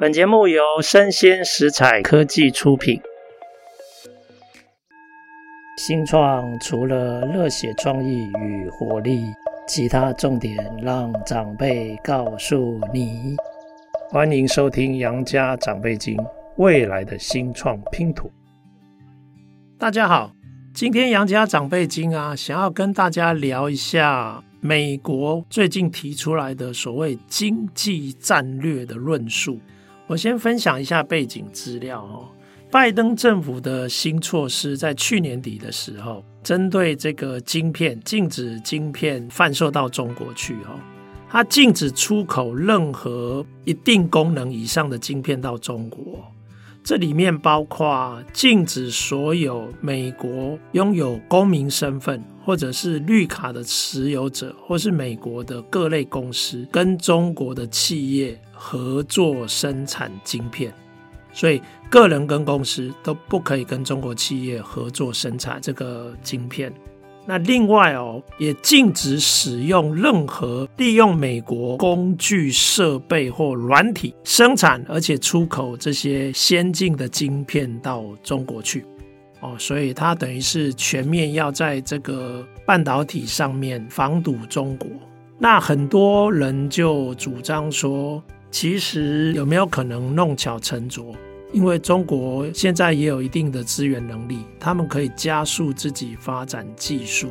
本节目由生鲜食材科技出品。新创除了热血创意与活力，其他重点让长辈告诉你。欢迎收听《杨家长辈经》，未来的新创拼图。大家好，今天《杨家长辈经》啊，想要跟大家聊一下美国最近提出来的所谓经济战略的论述。我先分享一下背景资料哦。拜登政府的新措施在去年底的时候，针对这个晶片，禁止晶片贩售到中国去哦。它禁止出口任何一定功能以上的晶片到中国，这里面包括禁止所有美国拥有公民身份或者是绿卡的持有者，或是美国的各类公司跟中国的企业。合作生产晶片，所以个人跟公司都不可以跟中国企业合作生产这个晶片。那另外哦，也禁止使用任何利用美国工具设备或软体生产而且出口这些先进的晶片到中国去。哦，所以它等于是全面要在这个半导体上面防堵中国。那很多人就主张说。其实有没有可能弄巧成拙？因为中国现在也有一定的资源能力，他们可以加速自己发展技术，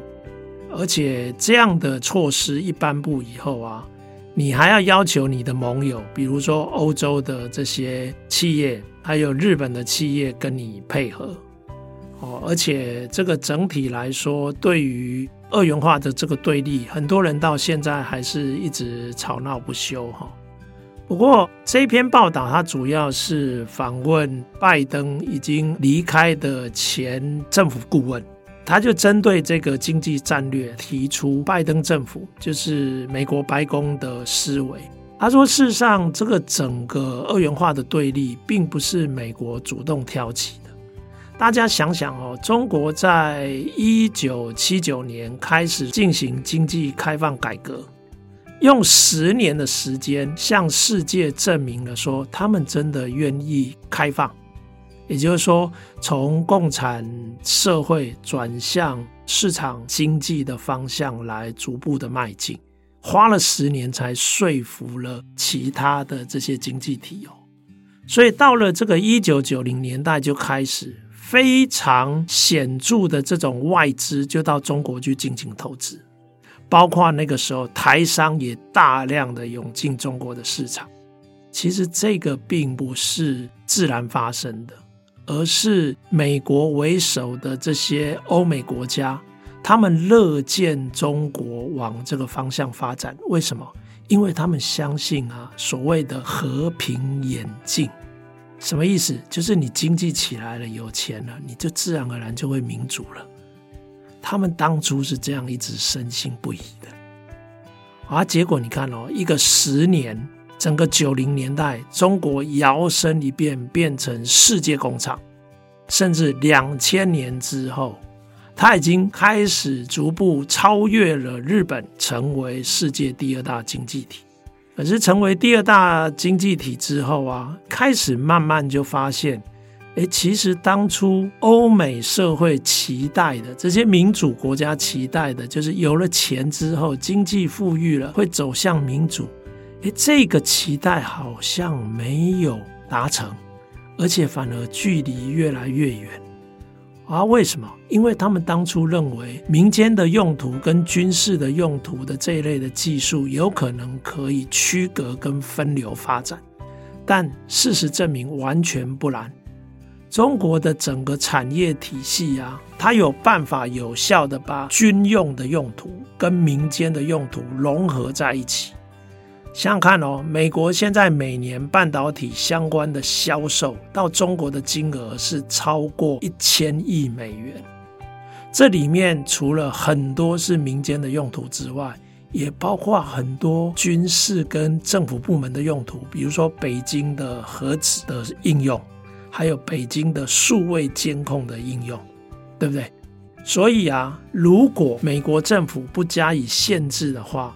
而且这样的措施一颁布以后啊，你还要要求你的盟友，比如说欧洲的这些企业，还有日本的企业跟你配合哦。而且这个整体来说，对于二元化的这个对立，很多人到现在还是一直吵闹不休哈。不过这篇报道，它主要是访问拜登已经离开的前政府顾问，他就针对这个经济战略提出拜登政府就是美国白宫的思维。他说，事实上，这个整个二元化的对立并不是美国主动挑起。大家想想哦，中国在一九七九年开始进行经济开放改革。用十年的时间向世界证明了说，他们真的愿意开放，也就是说，从共产社会转向市场经济的方向来逐步的迈进，花了十年才说服了其他的这些经济体哦。所以到了这个一九九零年代就开始非常显著的这种外资就到中国去进行投资。包括那个时候，台商也大量的涌进中国的市场。其实这个并不是自然发生的，而是美国为首的这些欧美国家，他们乐见中国往这个方向发展。为什么？因为他们相信啊，所谓的和平演进，什么意思？就是你经济起来了，有钱了，你就自然而然就会民主了。他们当初是这样一直深信不疑的，啊，结果你看哦，一个十年，整个九零年代，中国摇身一变变成世界工厂，甚至两千年之后，它已经开始逐步超越了日本，成为世界第二大经济体。可是成为第二大经济体之后啊，开始慢慢就发现。诶，其实当初欧美社会期待的这些民主国家期待的，就是有了钱之后，经济富裕了，会走向民主。诶，这个期待好像没有达成，而且反而距离越来越远。啊，为什么？因为他们当初认为民间的用途跟军事的用途的这一类的技术，有可能可以区隔跟分流发展，但事实证明完全不然。中国的整个产业体系啊，它有办法有效的把军用的用途跟民间的用途融合在一起。想想看哦，美国现在每年半导体相关的销售到中国的金额是超过一千亿美元。这里面除了很多是民间的用途之外，也包括很多军事跟政府部门的用途，比如说北京的核子的应用。还有北京的数位监控的应用，对不对？所以啊，如果美国政府不加以限制的话，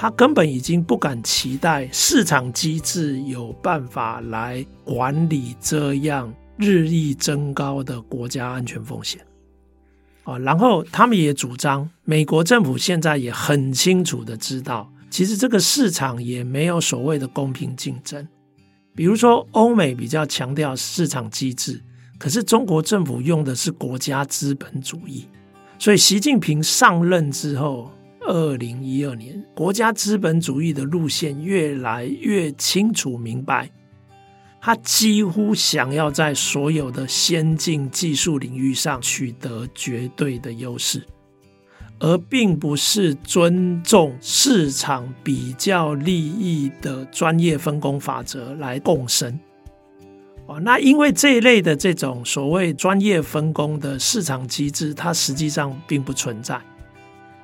他根本已经不敢期待市场机制有办法来管理这样日益增高的国家安全风险。啊，然后他们也主张，美国政府现在也很清楚的知道，其实这个市场也没有所谓的公平竞争。比如说，欧美比较强调市场机制，可是中国政府用的是国家资本主义。所以，习近平上任之后，二零一二年，国家资本主义的路线越来越清楚明白。他几乎想要在所有的先进技术领域上取得绝对的优势，而并不是尊重市场比较利益的专业分工法则来共生。哦，那因为这一类的这种所谓专业分工的市场机制，它实际上并不存在。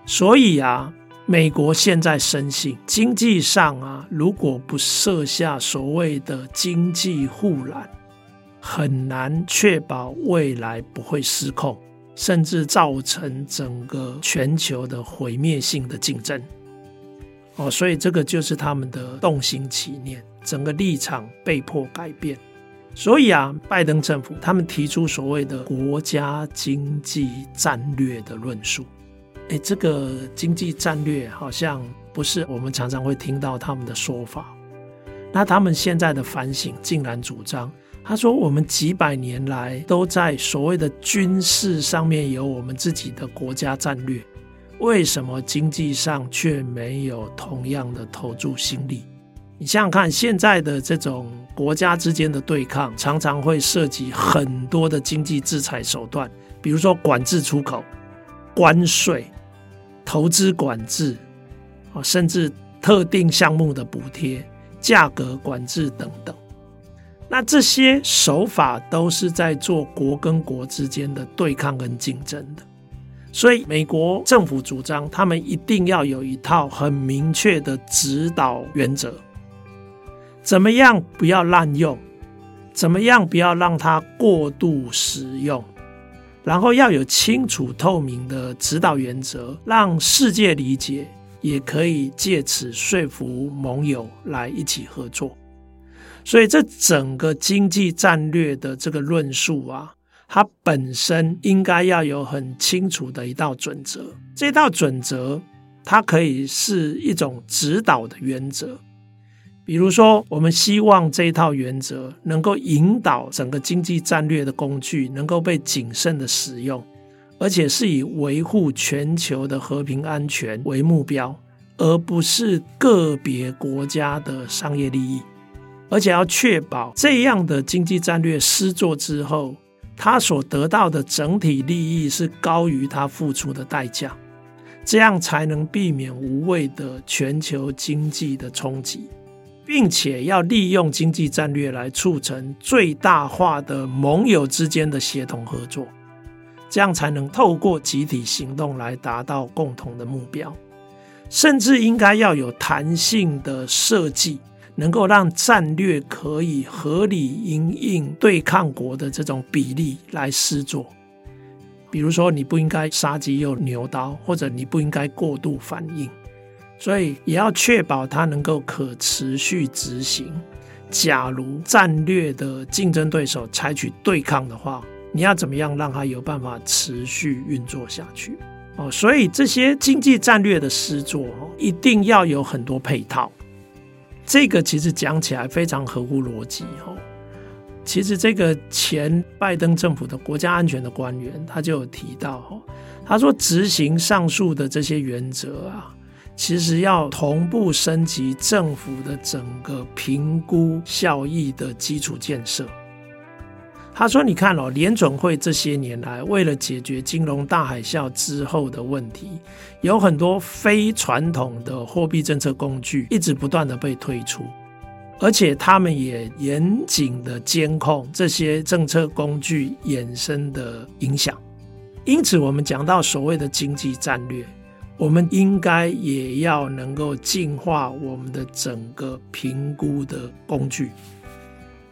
所以啊，美国现在深信，经济上啊，如果不设下所谓的经济护栏，很难确保未来不会失控，甚至造成整个全球的毁灭性的竞争。哦，所以这个就是他们的动心起念，整个立场被迫改变。所以啊，拜登政府他们提出所谓的国家经济战略的论述，诶，这个经济战略好像不是我们常常会听到他们的说法。那他们现在的反省竟然主张，他说我们几百年来都在所谓的军事上面有我们自己的国家战略，为什么经济上却没有同样的投注心力？你想想看，现在的这种国家之间的对抗，常常会涉及很多的经济制裁手段，比如说管制出口、关税、投资管制，啊，甚至特定项目的补贴、价格管制等等。那这些手法都是在做国跟国之间的对抗跟竞争的。所以，美国政府主张，他们一定要有一套很明确的指导原则。怎么样不要滥用？怎么样不要让它过度使用？然后要有清楚透明的指导原则，让世界理解，也可以借此说服盟友来一起合作。所以，这整个经济战略的这个论述啊，它本身应该要有很清楚的一道准则。这道准则，它可以是一种指导的原则。比如说，我们希望这一套原则能够引导整个经济战略的工具能够被谨慎的使用，而且是以维护全球的和平安全为目标，而不是个别国家的商业利益。而且要确保这样的经济战略施作之后，它所得到的整体利益是高于它付出的代价，这样才能避免无谓的全球经济的冲击。并且要利用经济战略来促成最大化的盟友之间的协同合作，这样才能透过集体行动来达到共同的目标。甚至应该要有弹性的设计，能够让战略可以合理因应对抗国的这种比例来施作。比如说，你不应该杀鸡用牛刀，或者你不应该过度反应。所以也要确保它能够可持续执行。假如战略的竞争对手采取对抗的话，你要怎么样让它有办法持续运作下去？哦，所以这些经济战略的施作，一定要有很多配套。这个其实讲起来非常合乎逻辑。哦，其实这个前拜登政府的国家安全的官员他就有提到，他说执行上述的这些原则啊。其实要同步升级政府的整个评估效益的基础建设。他说：“你看哦，联准会这些年来为了解决金融大海啸之后的问题，有很多非传统的货币政策工具一直不断的被推出，而且他们也严谨的监控这些政策工具衍生的影响。因此，我们讲到所谓的经济战略。”我们应该也要能够进化我们的整个评估的工具，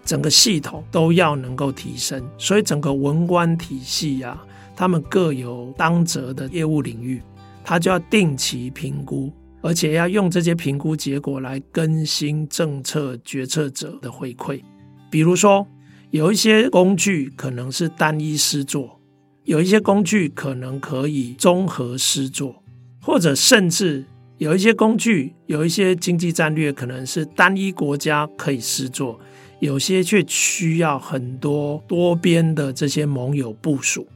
整个系统都要能够提升。所以整个文官体系啊，他们各有当责的业务领域，他就要定期评估，而且要用这些评估结果来更新政策决策者的回馈。比如说，有一些工具可能是单一施作，有一些工具可能可以综合施作，或者甚至有一些工具、有一些经济战略可能是单一国家可以施作，有些却需要很多多边的这些盟友部署。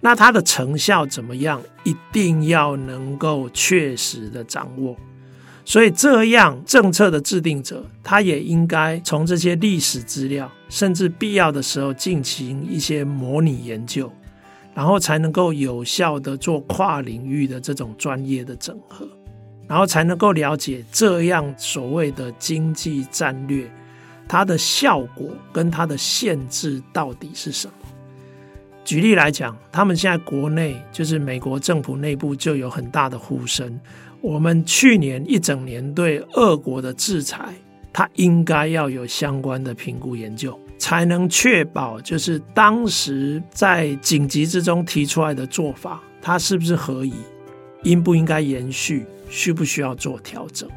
那它的成效怎么样？一定要能够确实的掌握。所以，这样政策的制定者，他也应该从这些历史资料，甚至必要的时候进行一些模拟研究，然后才能够有效的做跨领域的这种专业的整合，然后才能够了解这样所谓的经济战略，它的效果跟它的限制到底是什么。举例来讲，他们现在国内就是美国政府内部就有很大的呼声。我们去年一整年对俄国的制裁，它应该要有相关的评估研究，才能确保就是当时在紧急之中提出来的做法，它是不是合宜，应不应该延续，需不需要做调整。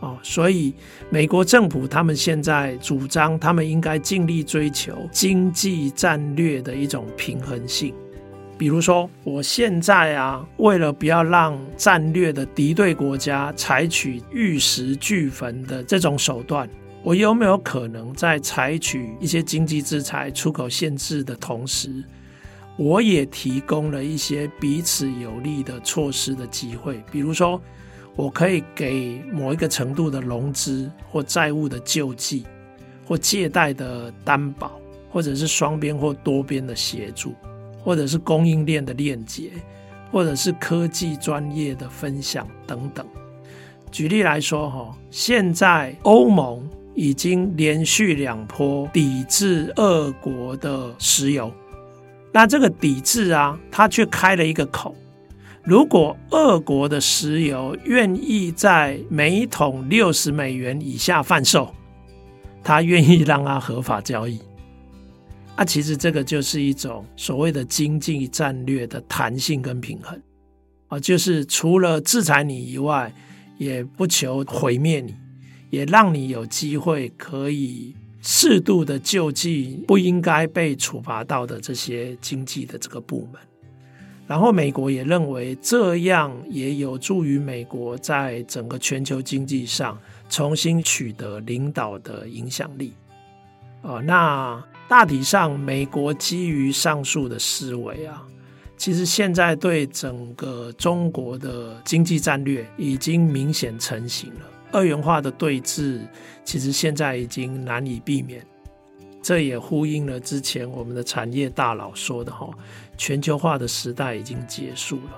哦，所以美国政府他们现在主张，他们应该尽力追求经济战略的一种平衡性。比如说，我现在啊，为了不要让战略的敌对国家采取玉石俱焚的这种手段，我有没有可能在采取一些经济制裁、出口限制的同时，我也提供了一些彼此有利的措施的机会？比如说。我可以给某一个程度的融资或债务的救济，或借贷的担保，或者是双边或多边的协助，或者是供应链的链接，或者是科技专业的分享等等。举例来说，哈，现在欧盟已经连续两波抵制俄国的石油，那这个抵制啊，它却开了一个口。如果俄国的石油愿意在每桶六十美元以下贩售，他愿意让它合法交易。啊，其实这个就是一种所谓的经济战略的弹性跟平衡啊，就是除了制裁你以外，也不求毁灭你，也让你有机会可以适度的救济不应该被处罚到的这些经济的这个部门。然后美国也认为这样也有助于美国在整个全球经济上重新取得领导的影响力。哦，那大体上，美国基于上述的思维啊，其实现在对整个中国的经济战略已经明显成型了。二元化的对峙，其实现在已经难以避免。这也呼应了之前我们的产业大佬说的哈，全球化的时代已经结束了。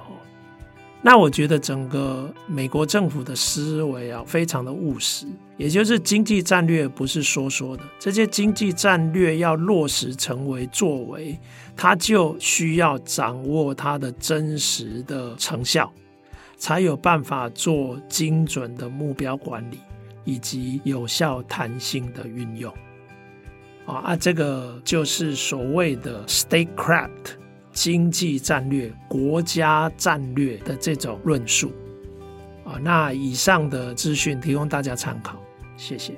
那我觉得整个美国政府的思维啊，非常的务实，也就是经济战略不是说说的，这些经济战略要落实成为作为，它就需要掌握它的真实的成效，才有办法做精准的目标管理以及有效弹性的运用。啊，这个就是所谓的 statecraft 经济战略、国家战略的这种论述。啊，那以上的资讯提供大家参考，谢谢。